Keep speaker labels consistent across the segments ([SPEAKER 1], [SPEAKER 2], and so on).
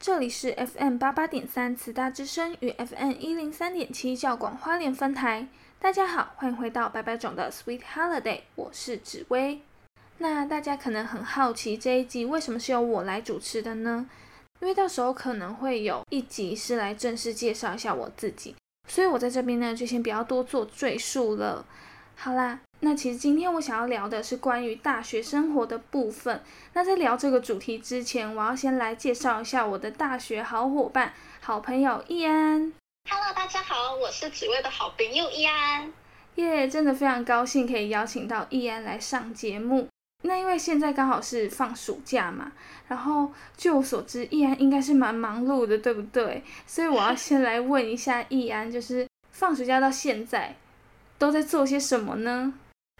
[SPEAKER 1] 这里是 FM 八八点三慈大之声与 FM 一零三点七教广花莲分台。大家好，欢迎回到白白种的 Sweet Holiday，我是紫薇。那大家可能很好奇这一集为什么是由我来主持的呢？因为到时候可能会有一集是来正式介绍一下我自己，所以我在这边呢就先不要多做赘述了。好啦，那其实今天我想要聊的是关于大学生活的部分。那在聊这个主题之前，我要先来介绍一下我的大学好伙伴、好朋友易安。
[SPEAKER 2] Hello，大家好，我是紫薇的好朋友易安。
[SPEAKER 1] 耶真的非常高兴可以邀请到易安来上节目。那因为现在刚好是放暑假嘛，然后据我所知，易安应该是蛮忙碌的，对不对？所以我要先来问一下易安，就是放暑假到现在都在做些什么呢？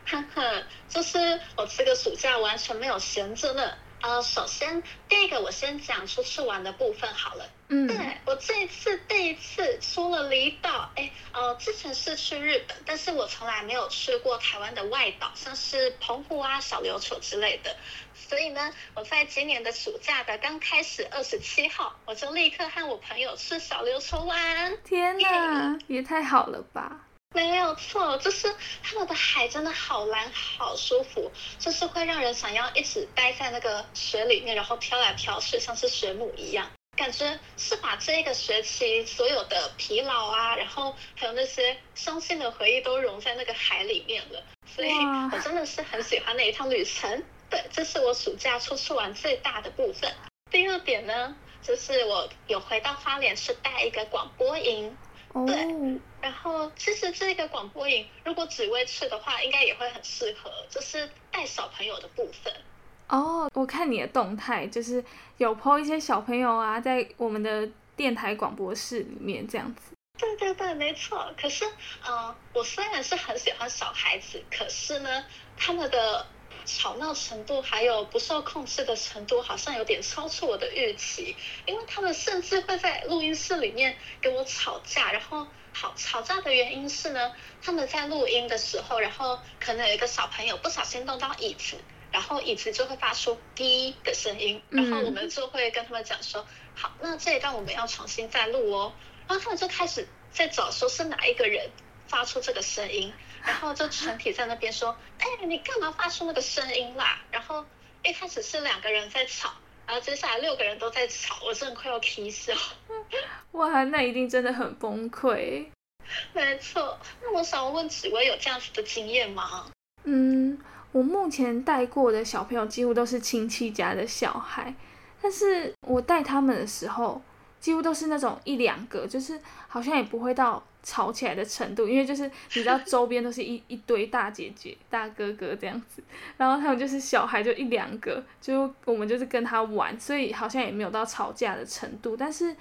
[SPEAKER 2] 哈哈，就是我这个暑假完全没有闲着呢。呃，首先第一个我先讲出去玩的部分好了。
[SPEAKER 1] 嗯，
[SPEAKER 2] 对我这一次第一次出了离岛，哎，呃，之前是去日本，但是我从来没有去过台湾的外岛，像是澎湖啊、小琉球之类的。所以呢，我在今年的暑假的刚开始二十七号，我就立刻和我朋友去小琉球玩。
[SPEAKER 1] 天哪，也太好了吧！
[SPEAKER 2] 没有错，就是他们的海真的好蓝，好舒服，就是会让人想要一直待在那个水里面，然后飘来飘去，像是水母一样。感觉是把这个学期所有的疲劳啊，然后还有那些伤心的回忆都融在那个海里面了，所以我真的是很喜欢那一趟旅程。对，这是我暑假出去玩最大的部分。第二点呢，就是我有回到花莲去带一个广播营，
[SPEAKER 1] 哦，
[SPEAKER 2] 然后其实这个广播营，如果紫薇去的话，应该也会很适合，就是带小朋友的部分。
[SPEAKER 1] 哦，我看你的动态，就是有 po 一些小朋友啊，在我们的电台广播室里面这样子。
[SPEAKER 2] 对对对，没错。可是，呃，我虽然是很喜欢小孩子，可是呢，他们的吵闹程度还有不受控制的程度，好像有点超出我的预期。因为他们甚至会在录音室里面跟我吵架，然后好吵架的原因是呢，他们在录音的时候，然后可能有一个小朋友不小心动到椅子。然后椅子就会发出滴的声音，然后我们就会跟他们讲说，好，那这一段我们要重新再录哦。然后他们就开始在找说是哪一个人发出这个声音，然后就全体在那边说，哎，你干嘛发出那个声音啦？然后一开始是两个人在吵，然后接下来六个人都在吵，我真的快要啼笑。
[SPEAKER 1] 哇，那一定真的很崩溃。
[SPEAKER 2] 没错，那我想问紫薇有这样子的经验吗？
[SPEAKER 1] 嗯，我目前带过的小朋友几乎都是亲戚家的小孩，但是我带他们的时候，几乎都是那种一两个，就是好像也不会到吵起来的程度，因为就是你知道周边都是一一堆大姐姐、大哥哥这样子，然后他们就是小孩就一两个，就我们就是跟他玩，所以好像也没有到吵架的程度，但是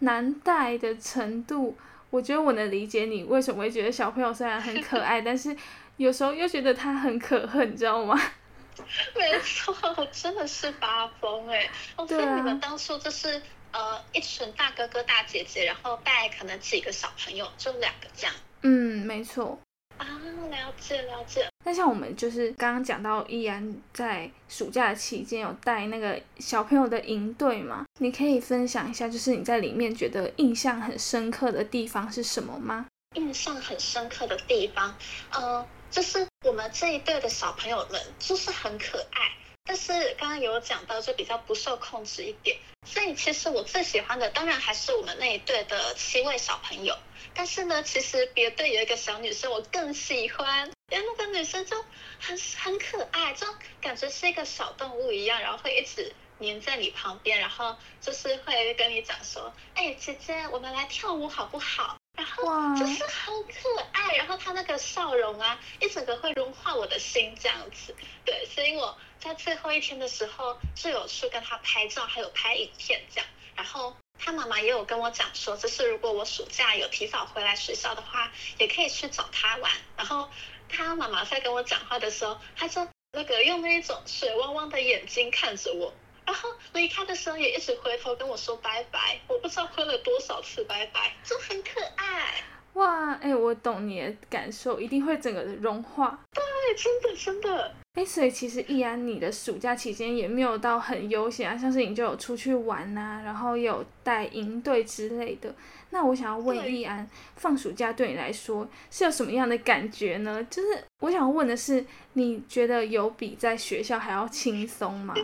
[SPEAKER 1] 难带的程度，我觉得我能理解你为什么会觉得小朋友虽然很可爱，但是有时候又觉得他很可恨，你知道吗？
[SPEAKER 2] 没错，我真的是发疯哎！哦，所以
[SPEAKER 1] 对啊
[SPEAKER 2] 你们当初就是呃一群大哥哥大姐姐，然后带可能几个小朋友，就两个这样
[SPEAKER 1] 嗯，没错。
[SPEAKER 2] 啊？了解了解。
[SPEAKER 1] 那像我们就是刚刚讲到，依然在暑假的期间有带那个小朋友的营队嘛？你可以分享一下，就是你在里面觉得印象很深刻的地方是什么吗？
[SPEAKER 2] 印象很深刻的地方，呃，就是我们这一队的小朋友们就是很可爱，但是刚刚有讲到就比较不受控制一点，所以其实我最喜欢的当然还是我们那一队的七位小朋友，但是呢，其实别队有一个小女生我更喜欢，因为那个女生就很很可爱，就感觉是一个小动物一样，然后会一直黏在你旁边，然后就是会跟你讲说，哎，姐姐，我们来跳舞好不好？然后就是很可爱，然后她那个笑容啊，一整个会融化我的心这样子。对，所以我在最后一天的时候就有去跟他拍照，还有拍影片这样。然后他妈妈也有跟我讲说，就是如果我暑假有提早回来学校的话，也可以去找他玩。然后他妈妈在跟我讲话的时候，他就那个用那一种水汪汪的眼睛看着我。然后离开的时候也一直回头跟我说拜拜，我不知道挥了多少次拜拜，就很可爱。
[SPEAKER 1] 哇，哎，我懂你的感受，一定会整个融化。
[SPEAKER 2] 对，真的真的。
[SPEAKER 1] 哎，所以其实易安，你的暑假期间也没有到很悠闲啊，像是你就有出去玩呐，然后有带营队之类的。那我想要问易安，放暑假对你来说是有什么样的感觉呢？就是我想问的是，你觉得有比在学校还要轻松吗？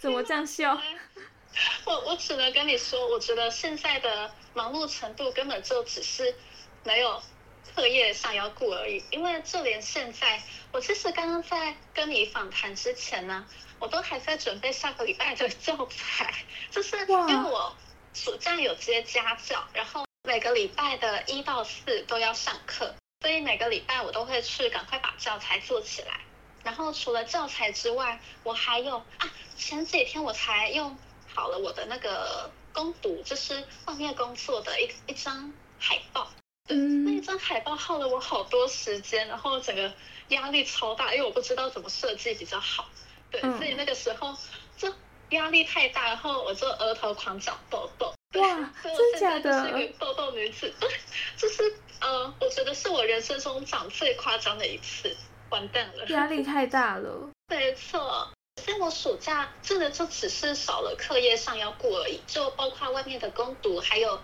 [SPEAKER 1] 怎么这样笑？
[SPEAKER 2] 我我只能跟你说，我觉得现在的忙碌程度根本就只是没有课业上要顾而已。因为就连现在，我其实刚刚在跟你访谈之前呢，我都还在准备下个礼拜的教材，就是因为我暑假有接家教，然后每个礼拜的一到四都要上课，所以每个礼拜我都会去赶快把教材做起来。然后除了教材之外，我还有啊，前几天我才用好了我的那个攻读，就是画面工作的一一张海报。嗯，那一张海报耗了我好多时间，然后整个压力超大，因为我不知道怎么设计比较好。对，所以那个时候就压力太大，然后我就额头狂长痘痘。
[SPEAKER 1] 哇，真假的？
[SPEAKER 2] 是一个痘痘女子，就是呃，我觉得是我人生中长最夸张的一次。完蛋了，
[SPEAKER 1] 压力太大了。
[SPEAKER 2] 没错，所以我暑假真的就只是少了课业上要顾而已，就包括外面的攻读，还有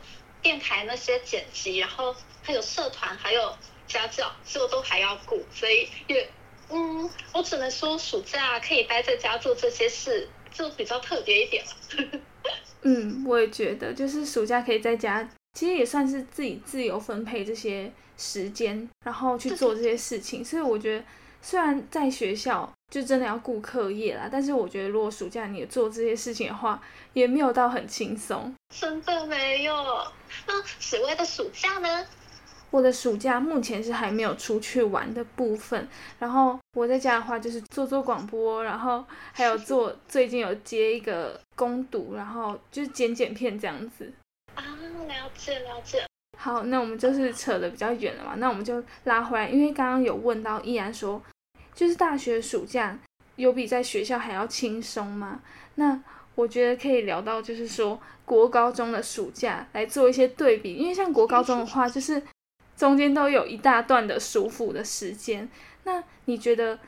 [SPEAKER 2] 电台那些剪辑，然后还有社团，还有家教，就都还要顾。所以也，嗯，我只能说暑假可以待在家做这些事，就比较特别一点了。
[SPEAKER 1] 嗯，我也觉得，就是暑假可以在家，其实也算是自己自由分配这些。时间，然后去做这些事情，所以我觉得，虽然在学校就真的要顾课业啦，但是我觉得如果暑假你做这些事情的话，也没有到很轻松。
[SPEAKER 2] 真的没有。那紫薇的暑假呢？
[SPEAKER 1] 我的暑假目前是还没有出去玩的部分，然后我在家的话就是做做广播，然后还有做最近有接一个攻读，然后就是剪剪片这样子。
[SPEAKER 2] 啊，了解了解。
[SPEAKER 1] 好，那我们就是扯的比较远了嘛，那我们就拉回来，因为刚刚有问到依然说，就是大学暑假有比在学校还要轻松吗？那我觉得可以聊到，就是说国高中的暑假来做一些对比，因为像国高中的话，就是中间都有一大段的舒服的时间。那你觉得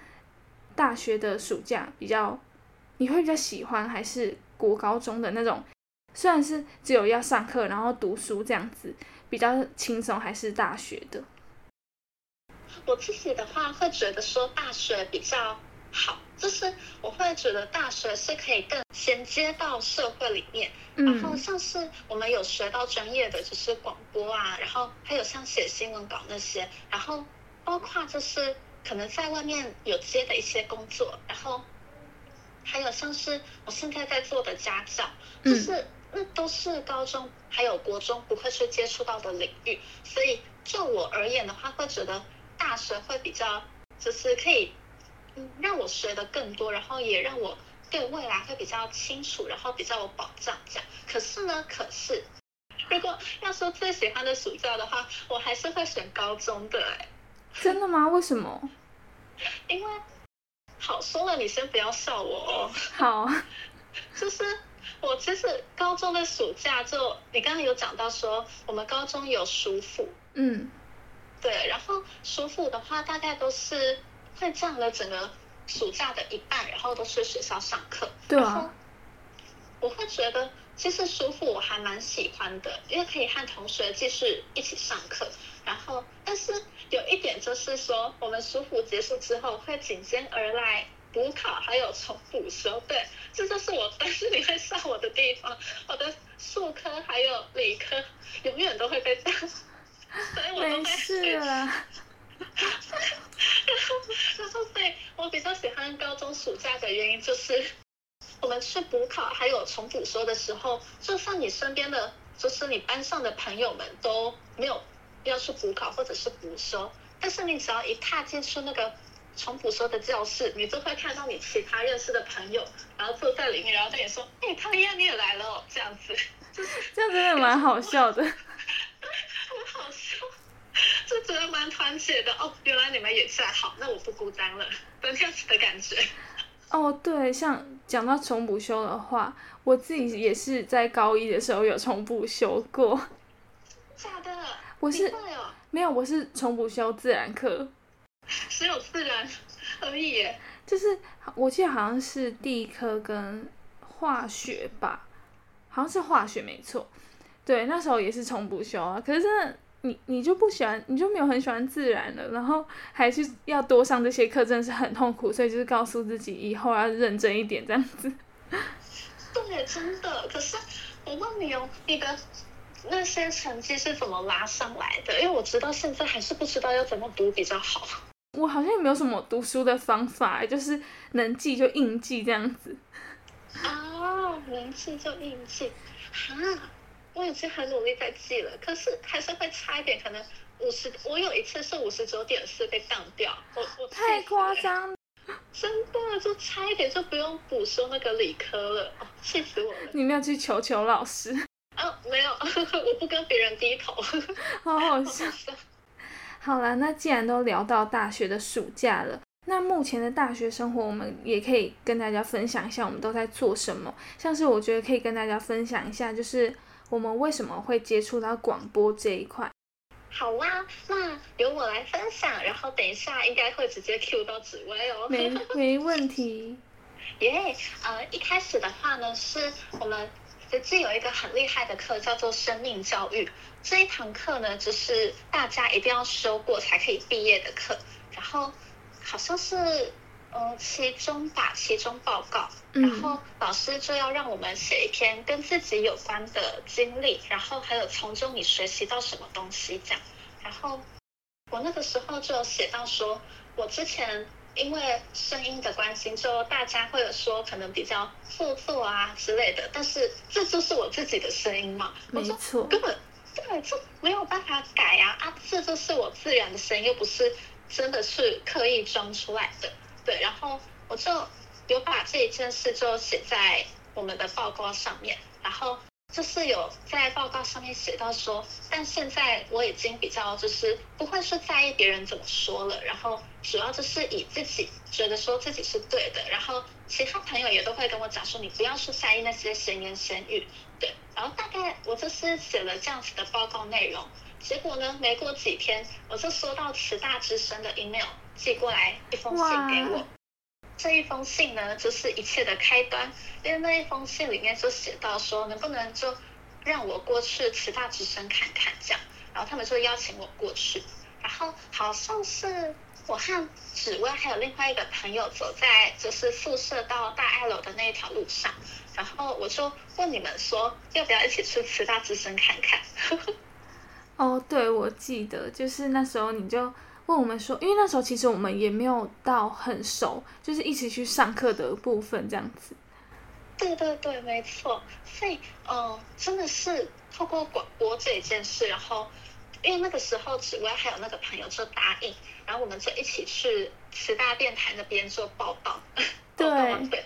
[SPEAKER 1] 大学的暑假比较，你会比较喜欢还是国高中的那种？虽然是只有要上课，然后读书这样子。比较轻松还是大学的？
[SPEAKER 2] 我自己的话会觉得说大学比较好，就是我会觉得大学是可以更衔接到社会里面，然后像是我们有学到专业的就是广播啊，然后还有像写新闻稿那些，然后包括就是可能在外面有接的一些工作，然后还有像是我现在在做的家教，就是。那都是高中还有国中不会去接触到的领域，所以就我而言的话，会觉得大学会比较就是可以，嗯，让我学的更多，然后也让我对未来会比较清楚，然后比较有保障这样。可是呢，可是如果要说最喜欢的暑假的话，我还是会选高中的。哎，
[SPEAKER 1] 真的吗？为什么？
[SPEAKER 2] 因为好说了，你先不要笑我哦。
[SPEAKER 1] 好，
[SPEAKER 2] 就是。我其实高中的暑假就，你刚刚有讲到说，我们高中有暑辅，
[SPEAKER 1] 嗯，
[SPEAKER 2] 对，然后暑辅的话，大概都是会占了整个暑假的一半，然后都是学校上课，
[SPEAKER 1] 对啊，
[SPEAKER 2] 我会觉得其实暑辅我还蛮喜欢的，因为可以和同学继续一起上课，然后但是有一点就是说，我们暑辅结束之后会紧接而来。补考还有重补修，对，这就是我但是你会笑我的地方。我的数科还有理科永远都会被当，所以我都会。
[SPEAKER 1] 没事了。
[SPEAKER 2] 然后，然后，所以我我比较喜欢高中暑假的原因就是，我们去补考还有重补修的时候，就算你身边的，就是你班上的朋友们都没有要去补考或者是补修，但是你只要一踏进去那个重补修的教室，你就会看到你其他认识的朋友，然后坐在里面，然后对你说：“哎、汤一样你也来了哦。”这样子，就 是
[SPEAKER 1] 这样真的蛮好笑的。
[SPEAKER 2] 很好笑，就觉得蛮团结的哦。原来你们也在，好，那我不孤单了的这样子的感觉。
[SPEAKER 1] 哦，对，像讲到重补修的话，我自己也是在高一的时候有重补修过。
[SPEAKER 2] 假的？
[SPEAKER 1] 我是没有，我是重补修自然课，
[SPEAKER 2] 只有自然而已耶。
[SPEAKER 1] 就是我记得好像是地科跟化学吧，好像是化学没错。对，那时候也是重补修啊，可是真的你你就不喜欢，你就没有很喜欢自然了，然后还是要多上这些课，真的是很痛苦，所以就是告诉自己以后要认真一点这样子。
[SPEAKER 2] 对，真的。可是我问你哦，你的那些成绩是怎么拉上来的？因为我知道现在还是不知道要怎么读比较好。
[SPEAKER 1] 我好像也没有什么读书的方法，就是能记就硬记这样子。
[SPEAKER 2] 啊，能记就硬记。哈，我已经很努力在记了，可是还是会差一点，可能五十。我有一次是五十九点四被当掉，我我
[SPEAKER 1] 太夸张，
[SPEAKER 2] 真的就差一点就不用补修那个理科了，哦，气死我了！
[SPEAKER 1] 你没有去求求老师，
[SPEAKER 2] 啊，没有，我不跟别人低头，
[SPEAKER 1] 好好
[SPEAKER 2] 好
[SPEAKER 1] 笑。
[SPEAKER 2] 好笑。
[SPEAKER 1] 好啦，那既然都聊到大学的暑假了，那目前的大学生活，我们也可以跟大家分享一下我们都在做什么。像是我觉得可以跟大家分享一下，就是我们为什么会接触到广播这一块。
[SPEAKER 2] 好啦，那由我来分享，然后等一下应该会直接 Q 到紫薇哦。
[SPEAKER 1] 没没问题。
[SPEAKER 2] 耶呃，一开始的话呢，是我们实际有一个很厉害的课，叫做生命教育。这一堂课呢，就是大家一定要修过才可以毕业的课。然后好像是呃期中吧，期中报告。然
[SPEAKER 1] 嗯
[SPEAKER 2] 后老师就要让我们写一篇跟自己有关的经历，然后还有从中你学习到什么东西这样。然后我那个时候就有写到说，我之前因为声音的关系，就大家会有说可能比较做作啊之类的，但是这就是我自己的声音嘛，我
[SPEAKER 1] 错，
[SPEAKER 2] 根本对，这没有办法改呀啊这就是我自然的声音，又不是真的是刻意装出来的。对，然后我就有把这一件事就写在我们的报告上面，然后就是有在报告上面写到说，但现在我已经比较就是不会去在意别人怎么说了，然后主要就是以自己觉得说自己是对的，然后其他朋友也都会跟我讲说，你不要去在意那些闲言闲语，对，然后大概我就是写了这样子的报告内容，结果呢，没过几天我就收到慈大之声的 email 寄过来一封信给我。这一封信呢，就是一切的开端，因为那一封信里面就写到说，能不能就让我过去慈大之声看看这样，然后他们就邀请我过去，然后好像是我和紫薇还有另外一个朋友走在就是宿舍到大爱楼的那一条路上，然后我就问你们说，要不要一起去慈大之声看看？
[SPEAKER 1] 哦，对，我记得就是那时候你就问我们说，因为那时候其实我们也没有到很熟，就是一起去上课的部分这样子。
[SPEAKER 2] 对对对，没错。所以，嗯、真的是透过广播这一件事，然后因为那个时候紫薇还有那个朋友就答应，然后我们就一起去十大电台那边做报道。
[SPEAKER 1] 对
[SPEAKER 2] 报道对，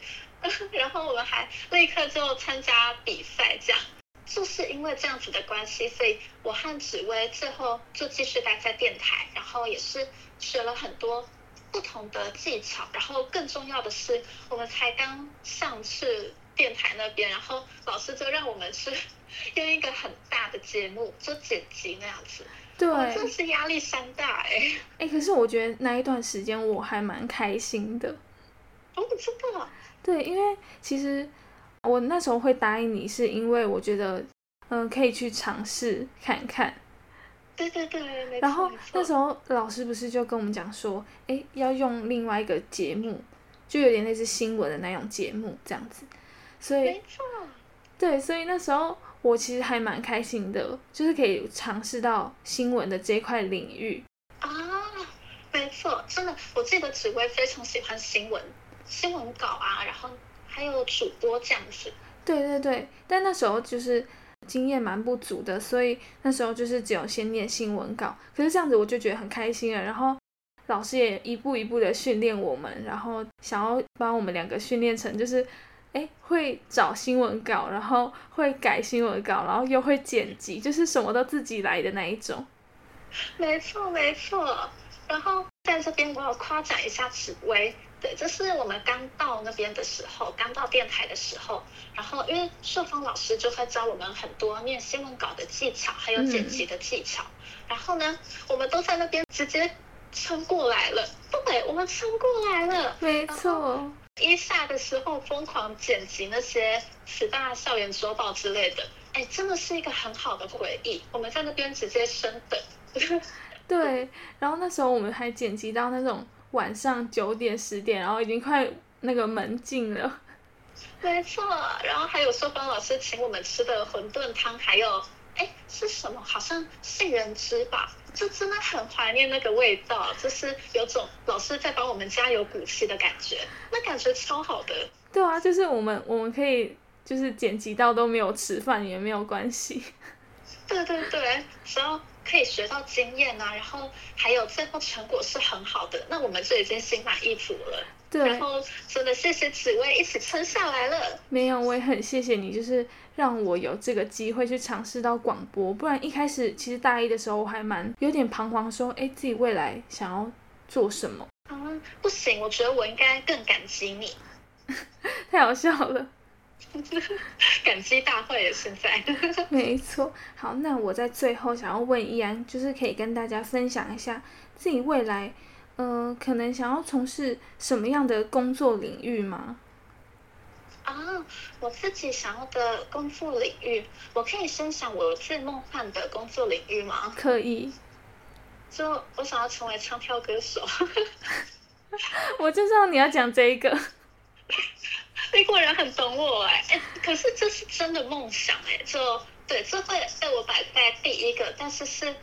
[SPEAKER 2] 然后我们还立刻就参加比赛，这样。就是因为这样子的关系，所以我和紫薇最后就继续待在电台，然后也是学了很多不同的技巧，然后更重要的是，我们才刚上去电台那边，然后老师就让我们去用一个很大的节目，就剪辑那样子，
[SPEAKER 1] 对，
[SPEAKER 2] 哇真的是压力山大哎、
[SPEAKER 1] 哎，可是我觉得那一段时间我还蛮开心的。
[SPEAKER 2] 哦，真的，
[SPEAKER 1] 对，因为其实我那时候会答应你，是因为我觉得，嗯、可以去尝试看看。
[SPEAKER 2] 对对对。
[SPEAKER 1] 然后那时候老师不是就跟我们讲说，诶，要用另外一个节目，就有点类似新闻的那种节目这样子。所以
[SPEAKER 2] 没错，
[SPEAKER 1] 对，所以那时候我其实还蛮开心的，就是可以尝试到新闻的这一块领域。
[SPEAKER 2] 啊，没错，真的，我记得紫薇非常喜欢新闻新闻稿啊，然后还有主播这样子。
[SPEAKER 1] 对对对，但那时候就是经验蛮不足的，所以那时候就是只有先念新闻稿。可是这样子我就觉得很开心了，然后老师也一步一步的训练我们，然后想要把我们两个训练成就是，哎，会找新闻稿，然后会改新闻稿，然后又会剪辑，就是什么都自己来的那一种。
[SPEAKER 2] 没错，没错。然后在这边我要夸奖一下紫薇，对，这是我们刚到那边的时候，刚到电台的时候，然后因为秀芳老师就会教我们很多念新闻稿的技巧，还有剪辑的技巧。然后呢，我们都在那边直接撑过来了，对，我们撑过来了。
[SPEAKER 1] 没错，
[SPEAKER 2] 一下的时候疯狂剪辑那些十大校园周报之类的，哎，真的是一个很好的回忆。我们在那边直接升等。
[SPEAKER 1] 对，然后那时候我们还剪辑到那种晚上九点十点，然后已经快那个门禁了。
[SPEAKER 2] 没错，然后还有秀芳老师请我们吃的馄饨汤，还有哎是什么？好像杏仁汁吧，就真的很怀念那个味道，就是有种老师在帮我们加油鼓气的感觉，那感觉超好的。
[SPEAKER 1] 对啊，就是我们我们可以就是剪辑到都没有吃饭也没有关系。
[SPEAKER 2] 对对对，只要可以学到经验啊，然后还有最后成果是很好的，那我们就已经心满意足了。
[SPEAKER 1] 对，
[SPEAKER 2] 然后真的谢谢紫薇一起撑下来了。
[SPEAKER 1] 没有，我也很谢谢你，就是让我有这个机会去尝试到广播，不然一开始其实大一的时候我还蛮有点彷徨，说哎自己未来想要做什么。
[SPEAKER 2] 嗯，不行，我觉得我应该更感激你。
[SPEAKER 1] 太好笑了。
[SPEAKER 2] 感激大会也现在，
[SPEAKER 1] 没错。好，那我在最后想要问依然，就是可以跟大家分享一下自己未来，呃，可能想要从事什么样的工作领域吗？
[SPEAKER 2] 啊，我自己想要的工作领域，我可以分享我最梦幻的工作领域吗？
[SPEAKER 1] 可以。
[SPEAKER 2] 就我想要成为唱跳歌手。
[SPEAKER 1] 我就知道你要讲这一个。
[SPEAKER 2] 你果然很懂我哎哎，可是这是真的梦想哎，就对，这会被我摆在第一个，但是是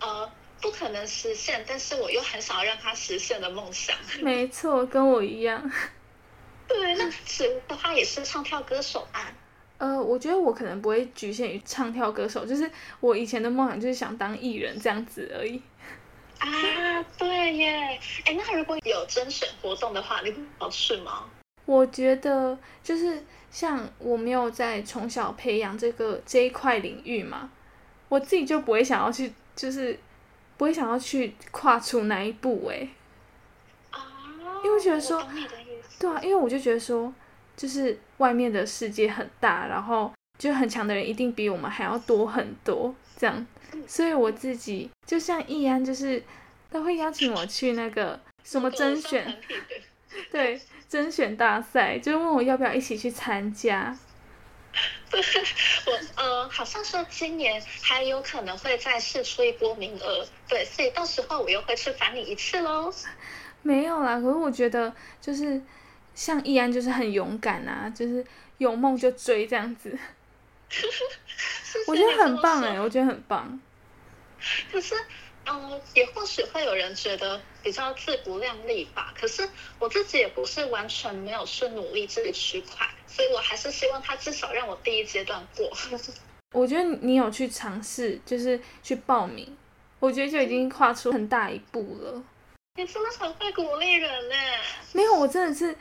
[SPEAKER 2] 呃不可能实现，但是我又很想要让它实现的梦想。
[SPEAKER 1] 没错，跟我一样。
[SPEAKER 2] 对，那是的话也是唱跳歌手啊。
[SPEAKER 1] 呃，我觉得我可能不会局限于唱跳歌手，就是我以前的梦想就是想当艺人这样子而已。
[SPEAKER 2] 啊，对耶，哎，那如果有甄选活动的话，你有试吗？
[SPEAKER 1] 我觉得就是像我没有在从小培养这个这一块领域嘛，我自己就不会想要去，就是不会想要去跨出那一步哎。
[SPEAKER 2] 啊，
[SPEAKER 1] 因为觉得说，对啊，因为我就觉得说，就是外面的世界很大，然后就很强的人一定比我们还要多很多，这样，所以我自己就像易安，就是他会邀请我去那个什么甄选，对。甄选大赛，就是问我要不要一起去参加。
[SPEAKER 2] 我呃，好像说今年还有可能会再试出一波名额，对，所以到时候我又会去烦你一次喽。
[SPEAKER 1] 没有啦，可是我觉得就是像易安，就是很勇敢啊，就是有梦就追这样子。我觉得很棒哎，我觉得很棒。
[SPEAKER 2] 可是。嗯，也或许会有人觉得比较自不量力吧。可是我自己也不是完全没有去努力这个区块，所以我还是希望他至少让我第一阶段过。
[SPEAKER 1] 我觉得你有去尝试，就是去报名，我觉得就已经跨出很大一步了。
[SPEAKER 2] 你真的很会鼓励人呢。
[SPEAKER 1] 没有，我真的是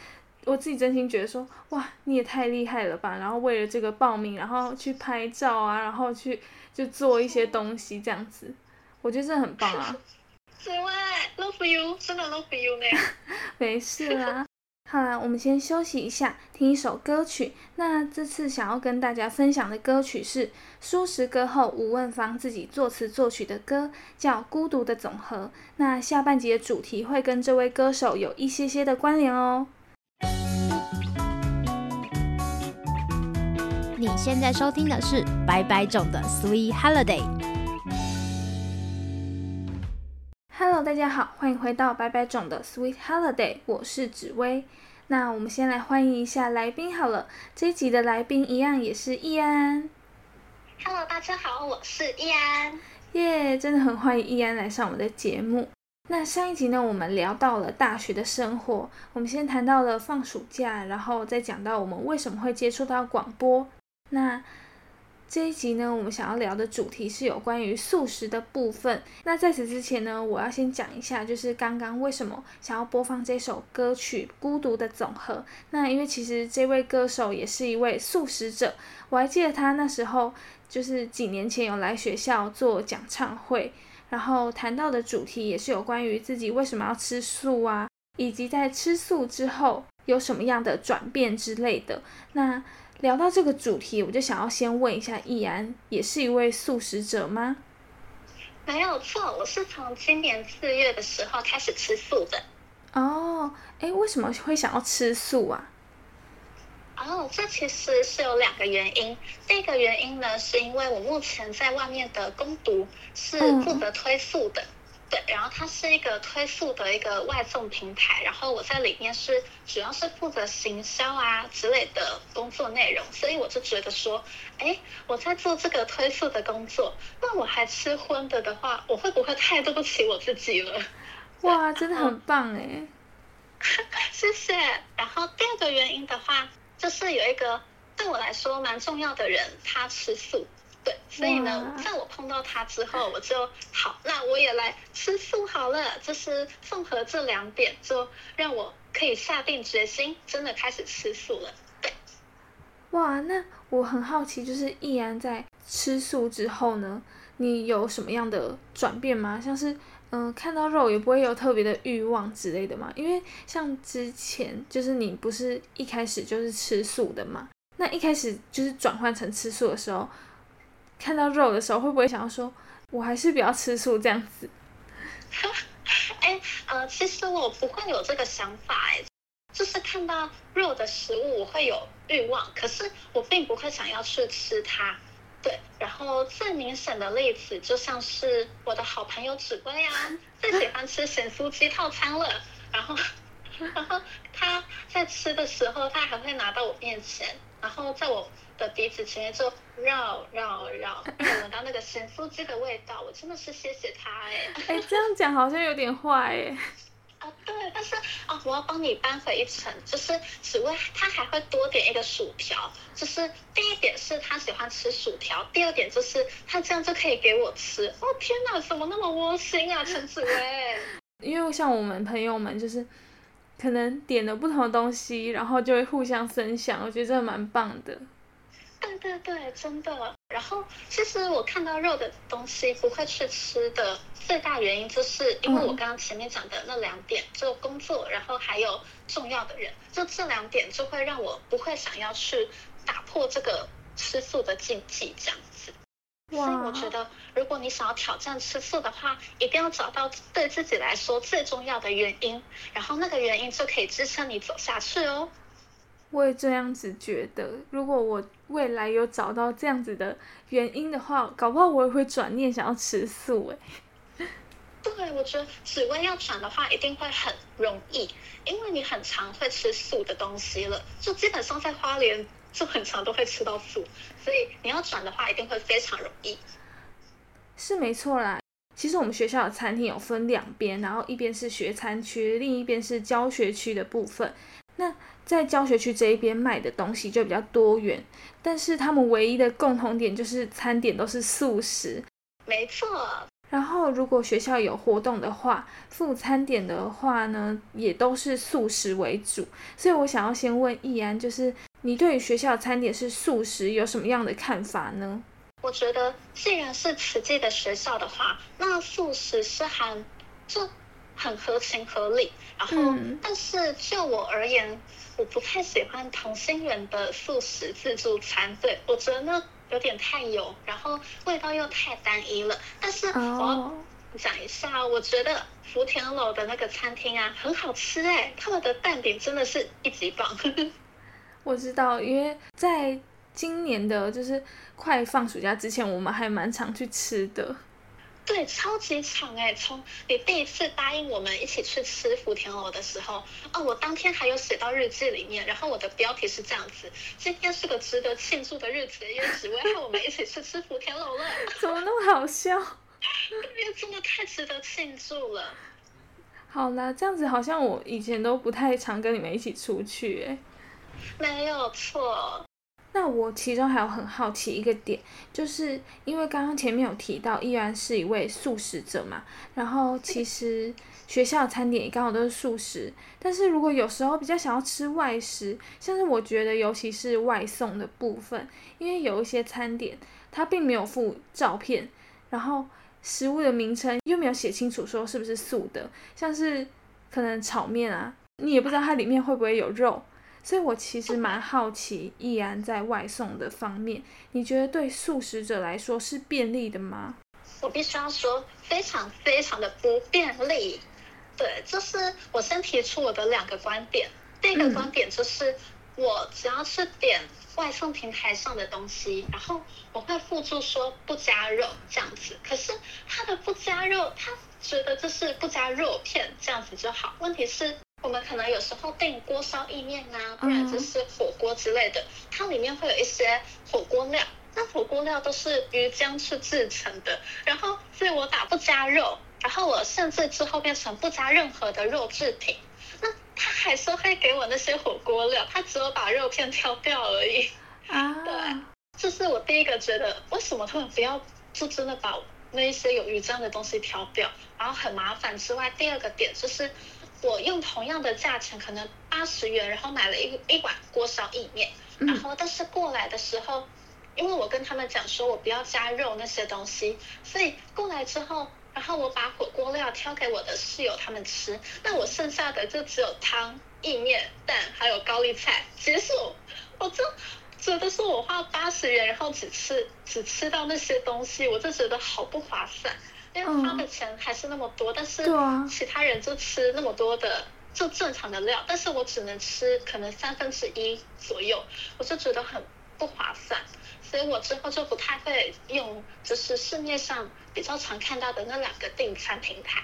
[SPEAKER 1] 我自己真心觉得说，哇，你也太厉害了吧！然后为了这个报名，然后去拍照啊，然后去就做一些东西这样子。我觉得这很棒啊！
[SPEAKER 2] 紫薇，love you，真的 love you 呢。
[SPEAKER 1] 没事啦，好啦，我们先休息一下，听一首歌曲。那这次想要跟大家分享的歌曲是舒适歌后吴汶芳自己作词作曲的歌，叫《孤独的总和》。那下半集的主题会跟这位歌手有一些些的关联哦。
[SPEAKER 3] 你现在收听的是白白种的 Sweet Holiday。
[SPEAKER 1] Hello，大家好，欢迎回到白白种的 Sweet Holiday，我是紫薇。那我们先来欢迎一下来宾好了，这一集的来宾一样也是易安。
[SPEAKER 2] Hello，大家好，我是易安。
[SPEAKER 1] 耶，真的很欢迎易安来上我们的节目。那上一集呢，我们聊到了大学的生活，我们先谈到了放暑假，然后再讲到我们为什么会接触到广播。那这一集呢，我们想要聊的主题是有关于素食的部分。那在此之前呢，我要先讲一下，就是刚刚为什么想要播放这首歌曲《孤独的总和》。那因为其实这位歌手也是一位素食者，我还记得他那时候就是几年前有来学校做讲唱会。然后谈到的主题也是有关于自己为什么要吃素啊，以及在吃素之后有什么样的转变之类的。那聊到这个主题，我就想要先问一下易安，也是一位素食者吗？
[SPEAKER 2] 没有错，我是从今年四月的时候开始吃素的。
[SPEAKER 1] 哦，哎，为什么会想要吃素啊？
[SPEAKER 2] 哦，这其实是有两个原因。第一个原因呢，是因为我目前在外面的攻读是负责推素的，对，然后它是一个推素的一个外送平台，然后我在里面是主要是负责行销啊之类的工作内容，所以我就觉得说，哎，我在做这个推素的工作，那我还吃荤的的话，我会不会太对不起我自己了？
[SPEAKER 1] 哇，真的很棒哎，
[SPEAKER 2] 谢谢。然后第二个原因的话。就是有一个对我来说蛮重要的人，他吃素，对，所以呢，在我碰到他之后，我就好，那我也来吃素好了。就是综合这两点，就让我可以下定决心，真的开始吃素了。对，
[SPEAKER 1] 哇，那我很好奇，就是易然在吃素之后呢，你有什么样的转变吗？像是。嗯，看到肉也不会有特别的欲望之类的嘛，因为像之前就是你不是一开始就是吃素的嘛，那一开始就是转换成吃素的时候，看到肉的时候会不会想要说，我还是比较吃素这样子？
[SPEAKER 2] 哎，呃，其实我不会有这个想法，哎，就是看到肉的食物我会有欲望，可是我并不会想要去吃它。对，然后最明显的例子就像是我的好朋友指挥啊，最喜欢吃咸酥鸡套餐了。然后，然后他在吃的时候，他还会拿到我面前，然后在我的鼻子前面就绕绕绕，闻 到那个咸酥鸡的味道。我真的是谢谢他哎。
[SPEAKER 1] 哎，这样讲好像有点坏哎。
[SPEAKER 2] 啊，对，但是啊，我要帮你扳回一城，就是只为他还会多点一个薯条，就是第一点是他喜欢吃薯条，第二点就是他这样就可以给我吃。哦天哪，怎么那么窝心啊，陈子薇？
[SPEAKER 1] 因为像我们朋友们就是可能点了不同的东西，然后就会互相分享，我觉得这蛮棒的。
[SPEAKER 2] 对对对，真的。然后其实我看到肉的东西不会去吃的最大原因，就是因为我刚刚前面讲的那两点，就工作，然后还有重要的人，就这两点就会让我不会想要去打破这个吃素的禁忌这样子。所以我觉得，如果你想要挑战吃素的话，一定要找到对自己来说最重要的原因，然后那个原因就可以支撑你走下去哦。
[SPEAKER 1] 我也这样子觉得，如果我未来有找到这样子的原因的话，搞不好我也会转念想要吃素哎。
[SPEAKER 2] 对，我觉得紫薇要转的话，一定会很容易，因为你很常会吃素的东西了，就基本上在花莲就很常都会吃到素，所以你要转的话，一定会非常容易。
[SPEAKER 1] 是没错啦，其实我们学校的餐厅有分两边，然后一边是学餐区，另一边是教学区的部分。那在教学区这一边卖的东西就比较多元，但是他们唯一的共同点就是餐点都是素食。
[SPEAKER 2] 没错。
[SPEAKER 1] 然后如果学校有活动的话，副餐点的话呢，也都是素食为主。所以我想要先问易安，就是你对于学校餐点是素食有什么样的看法呢？
[SPEAKER 2] 我觉得既然是慈济的学校的话，那素食是很就。很合情合理，然后，但是就我而言，我不太喜欢同心圆的素食自助餐，对我觉得那有点太油，然后味道又太单一了。但是我要讲一下，我觉得福田楼的那个餐厅啊，很好吃哎，他们的蛋饼真的是一级棒。
[SPEAKER 1] 我知道，因为在今年的就是快放暑假之前，我们还蛮常去吃的。
[SPEAKER 2] 对，超级长哎！从你第一次答应我们一起去吃福田楼的时候，哦，我当天还有写到日记里面，然后我的标题是这样子：今天是个值得庆祝的日子，因为只为和我们一起去吃福田楼了。
[SPEAKER 1] 怎么那么好笑？
[SPEAKER 2] 因为真的太值得庆祝了。
[SPEAKER 1] 好啦，这样子好像我以前都不太常跟你们一起出去，哎，
[SPEAKER 2] 没有错。
[SPEAKER 1] 那我其中还有很好奇一个点，就是因为刚刚前面有提到，依然是一位素食者嘛，然后其实学校的餐点也刚好都是素食，但是如果有时候比较想要吃外食，像是我觉得尤其是外送的部分，因为有一些餐点它并没有附照片，然后食物的名称又没有写清楚说是不是素的，像是可能炒面啊，你也不知道它里面会不会有肉。所以我其实蛮好奇，易安在外送的方面，你觉得对素食者来说是便利的吗？
[SPEAKER 2] 我必须要说，非常非常的不便利。对，就是我先提出我的两个观点。第一个观点就是，我只要是点外送平台上的东西，然后我会附注说不加肉这样子。可是他的不加肉，他觉得就是不加肉片这样子就好。问题是。我们可能有时候订锅烧意面啊，不然就是火锅之类的，它里面会有一些火锅料，那火锅料都是鱼浆去制成的，然后所以我打不加肉，然后我甚至之后变成不加任何的肉制品，那他还是会给我那些火锅料，他只有把肉片挑掉而已。啊，对，这是我第一个觉得为什么他们不要就真的把那一些有鱼浆的东西挑掉，然后很麻烦之外，第二个点就是。我用同样的价钱，可能八十元，然后买了一一碗锅烧意面，然后但是过来的时候，因为我跟他们讲说我不要加肉那些东西，所以过来之后，然后我把火锅料挑给我的室友他们吃，那我剩下的就只有汤、意面、蛋还有高丽菜，结束，我就觉得说我花八十元，然后只吃只吃到那些东西，我就觉得好不划算。因为花的钱还是那么多，但是其他人就吃那么多的就正常的料，但是我只能吃可能三分之一左右，我就觉得很不划算，所以我之后就不太会用，就是市面上比较常看到的那两个订餐平台。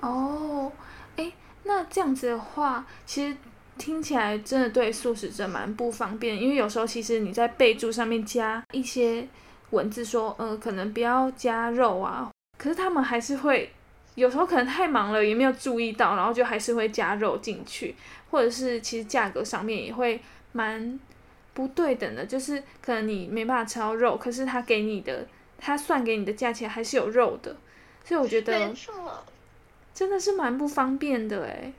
[SPEAKER 1] 哦，哎，那这样子的话，其实听起来真的对素食者蛮不方便，因为有时候其实你在备注上面加一些文字说，呃，可能不要加肉啊。可是他们还是会，有时候可能太忙了，也没有注意到，然后就还是会加肉进去，或者是其实价格上面也会蛮不对等的，就是可能你没办法吃到肉，可是他给你的，他算给你的价钱还是有肉的，所以我觉得，真的是蛮不方便的哎，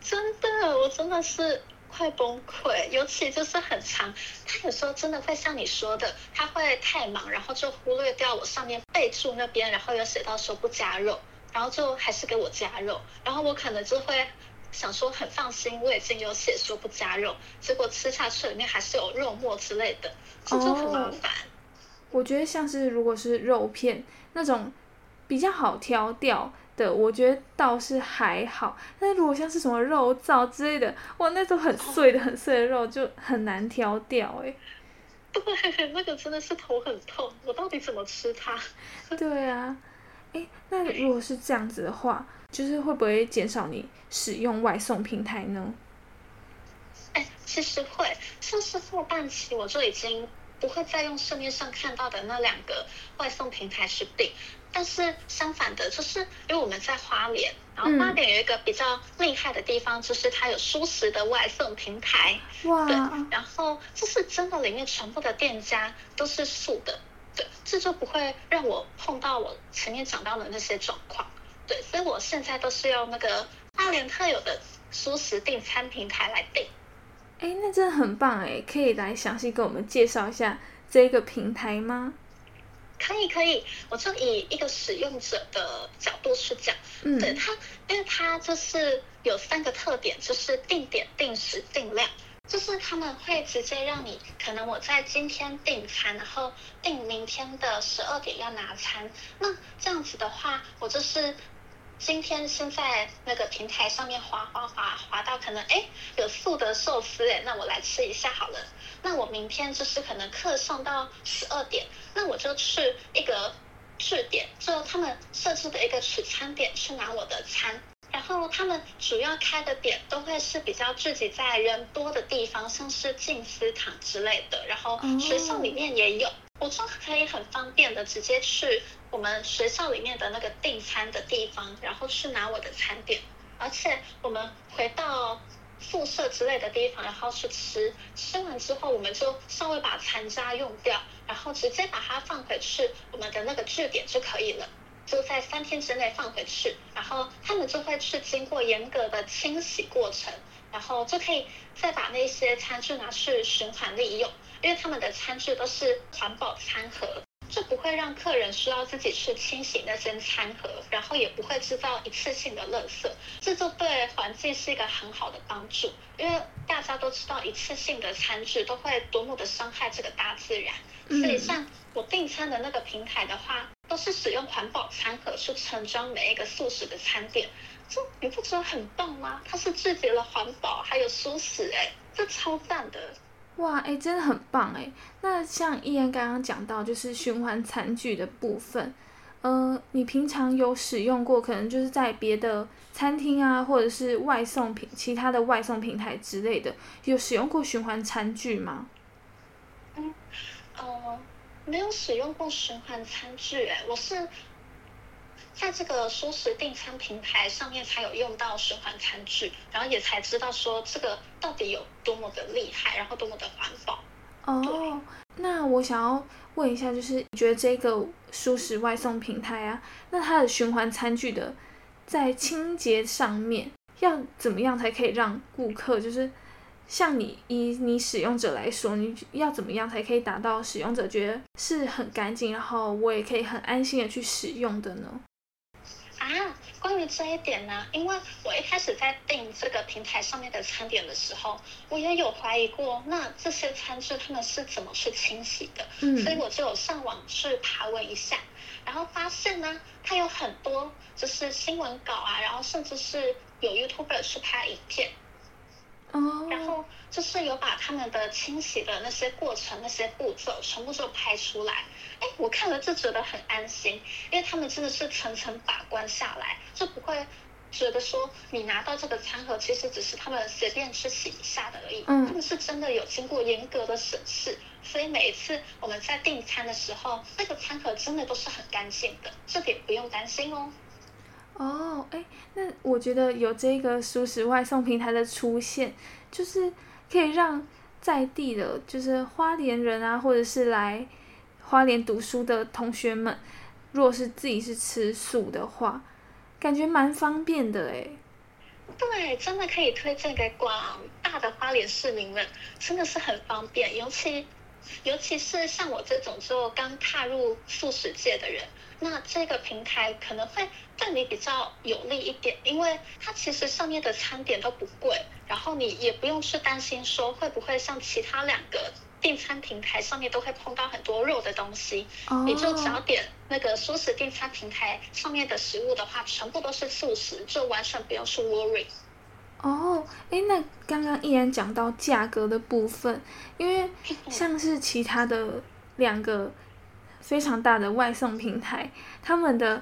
[SPEAKER 2] 真的，我真的是。快崩溃，尤其就是很长，他有时候真的会像你说的，他会太忙，然后就忽略掉我上面备注那边，然后有写到说不加肉，然后就还是给我加肉，然后我可能就会想说很放心，我已经有写说不加肉，结果吃下去里面还是有肉末之类的，这就很麻烦。
[SPEAKER 1] 我觉得像是如果是肉片那种比较好挑掉。的我觉得倒是还好，但是如果像是什么肉燥之类的，哇，那种很碎的、很碎的肉就很难挑掉哎。
[SPEAKER 2] 对，那个真的是头很痛，我到底怎么吃它？
[SPEAKER 1] 对啊，哎，那如果是这样子的话，就是会不会减少你使用外送平台呢？
[SPEAKER 2] 哎，其实会，像是后半期我就已经不会再用市面上看到的那两个外送平台去订。但是相反的，就是因为我们在花莲，然后花莲有一个比较厉害的地方，就是它有舒食的外送平台。哇！对，然后就是真的里面全部的店家都是素的，对，这就不会让我碰到我前面讲到的那些状况。对，所以我现在都是用那个花莲特有的舒食订餐平台来订。
[SPEAKER 1] 哎，那真的很棒哎！可以来详细跟我们介绍一下这个平台吗？
[SPEAKER 2] 可以可以，我就以一个使用者的角度去讲，对他，因为他就是有三个特点，就是定点、定时、定量，就是他们会直接让你，可能我在今天订餐，然后订明天的十二点要拿餐，那这样子的话，我就是今天先在那个平台上面滑滑滑滑到可能哎有素的寿司哎，那我来吃一下好了。那我明天就是可能课上到十二点，那我就去一个据点，就他们设置的一个取餐点去拿我的餐。然后他们主要开的点都会是比较聚集在人多的地方，像是静思堂之类的。然后学校里面也有，我就可以很方便的直接去我们学校里面的那个订餐的地方，然后去拿我的餐点，而且我们回到宿舍之类的地方，然后去吃，吃完之后我们就稍微把残渣用掉，然后直接把它放回去我们的那个据点就可以了。就在三天之内放回去，然后他们就会去经过严格的清洗过程，然后就可以再把那些餐具拿去循环利用，因为他们的餐具都是环保餐盒，就不会让客人需要自己去清洗那些餐盒，然后也不会制造一次性的垃圾，这就对环境是一个很好的帮助，因为大家都知道一次性的餐具都会多么的伤害这个大自然，所以像我订餐的那个平台的话。都是使用环保餐盒去盛装每一个素食的餐点，这你不觉得很棒吗？它是聚集了环保还有素食，哎，这超赞的！
[SPEAKER 1] 哇，哎，真的很棒哎。那像依然刚刚讲到，就是循环餐具的部分，呃，你平常有使用过？可能就是在别的餐厅啊，或者是外送平其他的外送平台之类的，有使用过循环餐具吗？
[SPEAKER 2] 嗯，哦。没有使用过循环餐具，哎，我是在这个素食订餐平台上面才有用到循环餐具，然后也才知道说这个到底有多么的厉害，然后多么的环保。
[SPEAKER 1] 哦，那我想要问一下，就是你觉得这个素食外送平台啊，那它的循环餐具的在清洁上面要怎么样才可以让顾客就是？像你以你使用者来说，你要怎么样才可以达到使用者觉得是很干净，然后我也可以很安心的去使用的呢？
[SPEAKER 2] 啊，关于这一点呢，因为我一开始在订这个平台上面的餐点的时候，我也有怀疑过，那这些餐具他们是怎么去清洗的？嗯，所以我就有上网去爬文一下，然后发现呢，它有很多就是新闻稿啊，然后甚至是有 YouTuber 去拍影片。然后就是有把他们的清洗的那些过程、那些步骤全部都拍出来。哎，我看了就觉得很安心，因为他们真的是层层把关下来，就不会觉得说你拿到这个餐盒其实只是他们随便去洗一下的而已。嗯，他们是真的有经过严格的审视，所以每一次我们在订餐的时候，那个餐盒真的都是很干净的，这点不用担心哦。
[SPEAKER 1] 哦，哎，那我觉得有这个熟食外送平台的出现，就是可以让在地的，就是花莲人啊，或者是来花莲读书的同学们，若是自己是吃素的话，感觉蛮方便的哎。
[SPEAKER 2] 对，真的可以推荐给广大的花莲市民们，真的是很方便，尤其尤其是像我这种就刚踏入素食界的人。那这个平台可能会对你比较有利一点，因为它其实上面的餐点都不贵，然后你也不用去担心说会不会像其他两个订餐平台上面都会碰到很多肉的东西，你就只要点那个素食订餐平台上面的食物的话，全部都是素食，就完全不用去 worry。
[SPEAKER 1] 哦，诶，那刚刚依然讲到价格的部分，因为像是其他的两个。非常大的外送平台，他们的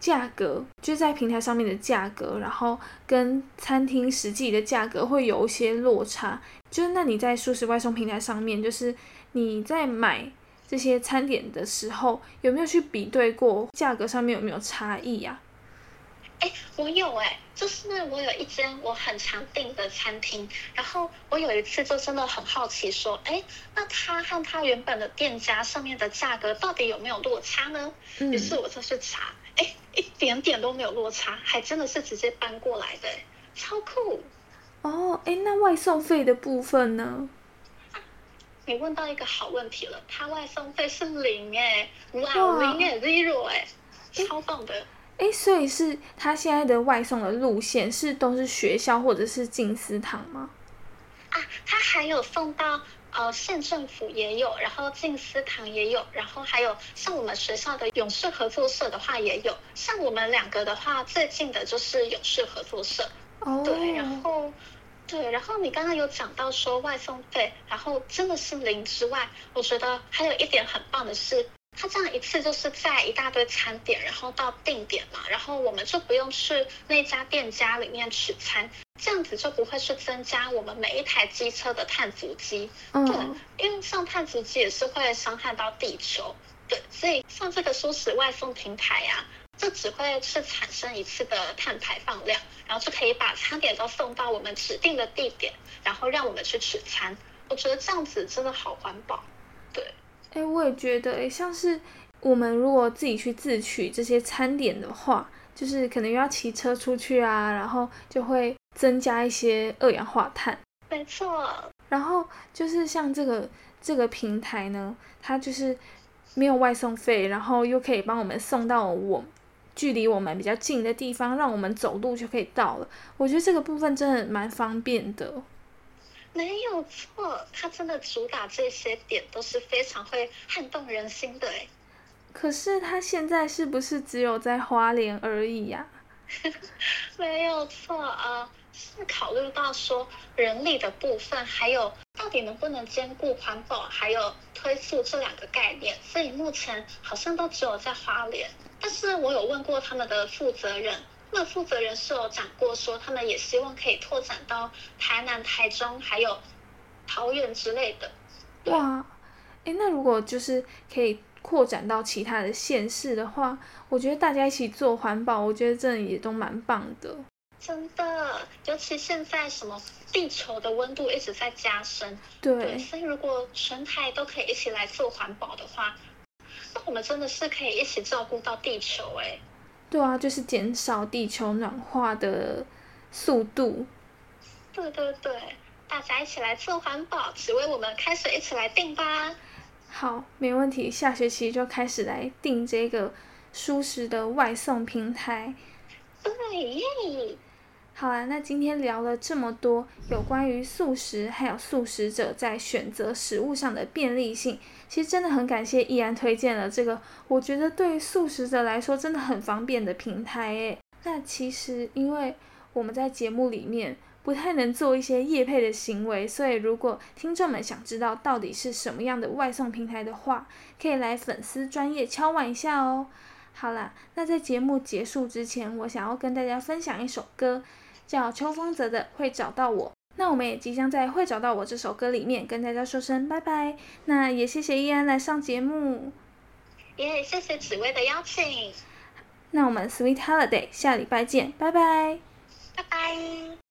[SPEAKER 1] 价格就在平台上面的价格，然后跟餐厅实际的价格会有一些落差。就是那你在素食外送平台上面，就是你在买这些餐点的时候，有没有去比对过价格上面有没有差异呀？
[SPEAKER 2] 哎，我有哎，就是我有一间我很常订的餐厅，然后我有一次就真的很好奇，说，哎，那它和它原本的店家上面的价格到底有没有落差呢？于是我就去查，哎，一点点都没有落差，还真的是直接搬过来的，超酷。
[SPEAKER 1] 哦，哎，那外送费的部分呢？
[SPEAKER 2] 你问到一个好问题了，它外送费是零哎，哇，零哎，zero 哎，超棒的。
[SPEAKER 1] 哎，所以是他现在的外送的路线是都是学校或者是静思堂吗？
[SPEAKER 2] 啊，他还有送到呃县政府也有，然后静思堂也有，然后还有像我们学校的勇士合作社的话也有。像我们两个的话，最近的就是勇士合作社。哦。对，然后对，然后你刚刚有讲到说外送费，然后真的是零之外，我觉得还有一点很棒的是。他这样一次就是在一大堆餐点，然后到定点嘛，然后我们就不用去那家店家里面取餐，这样子就不会去增加我们每一台机车的碳足迹。
[SPEAKER 1] 嗯，
[SPEAKER 2] 对，因为像碳足迹也是会伤害到地球。对，所以像这个素食外送平台呀、这只会是产生一次的碳排放量，然后就可以把餐点都送到我们指定的地点，然后让我们去取餐。我觉得这样子真的好环保。对，
[SPEAKER 1] 哎，我也觉得，哎，像是我们如果自己去自取这些餐点的话，就是可能又要骑车出去啊，然后就会增加一些二氧化碳。
[SPEAKER 2] 没错。
[SPEAKER 1] 然后就是像这个这个平台呢，它就是没有外送费，然后又可以帮我们送到我距离我们比较近的地方，让我们走路就可以到了。我觉得这个部分真的蛮方便的。
[SPEAKER 2] 没有错，他真的主打这些点都是非常会撼动人心的哎。
[SPEAKER 1] 可是他现在是不是只有在花莲而已呀、
[SPEAKER 2] 没有错啊，是考虑到说人力的部分，还有到底能不能兼顾环保还有推速这两个概念，所以目前好像都只有在花莲。但是我有问过他们的负责人，他们负责人是有讲过说，他们也希望可以拓展到台南、台中还有桃园之类的。
[SPEAKER 1] 哇，诶，那如果就是可以扩展到其他的县市的话，我觉得大家一起做环保，我觉得真的也都蛮棒的。
[SPEAKER 2] 真的，尤其现在什么地球的温度一直在加深，
[SPEAKER 1] 对
[SPEAKER 2] 对，，所以如果全台都可以一起来做环保的话，那我们真的是可以一起照顾到地球哎。
[SPEAKER 1] 对啊，就是减少地球暖化的速度。
[SPEAKER 2] 对对对，大家一起来做环保，只为我们开始一起来定吧。
[SPEAKER 1] 好，没问题，下学期就开始来定这个舒适的外送平台。
[SPEAKER 2] 对耶，
[SPEAKER 1] 好啦，那今天聊了这么多有关于素食还有素食者在选择食物上的便利性，其实真的很感谢易安推荐了这个，我觉得对于素食者来说真的很方便的平台诶。那其实因为我们在节目里面不太能做一些业配的行为，所以如果听众们想知道到底是什么样的外送平台的话，可以来粉丝专业敲碗一下哦。好啦，那在节目结束之前，我想要跟大家分享一首歌，叫邱风泽的《会找到我》。那我们也即将在《会找到我》这首歌里面跟大家说声拜拜。那也谢谢依安来上节目。
[SPEAKER 2] 也，谢谢紫薇的邀请，
[SPEAKER 1] 那我们 Sweet Holiday 下礼拜见，拜拜。
[SPEAKER 2] 拜拜。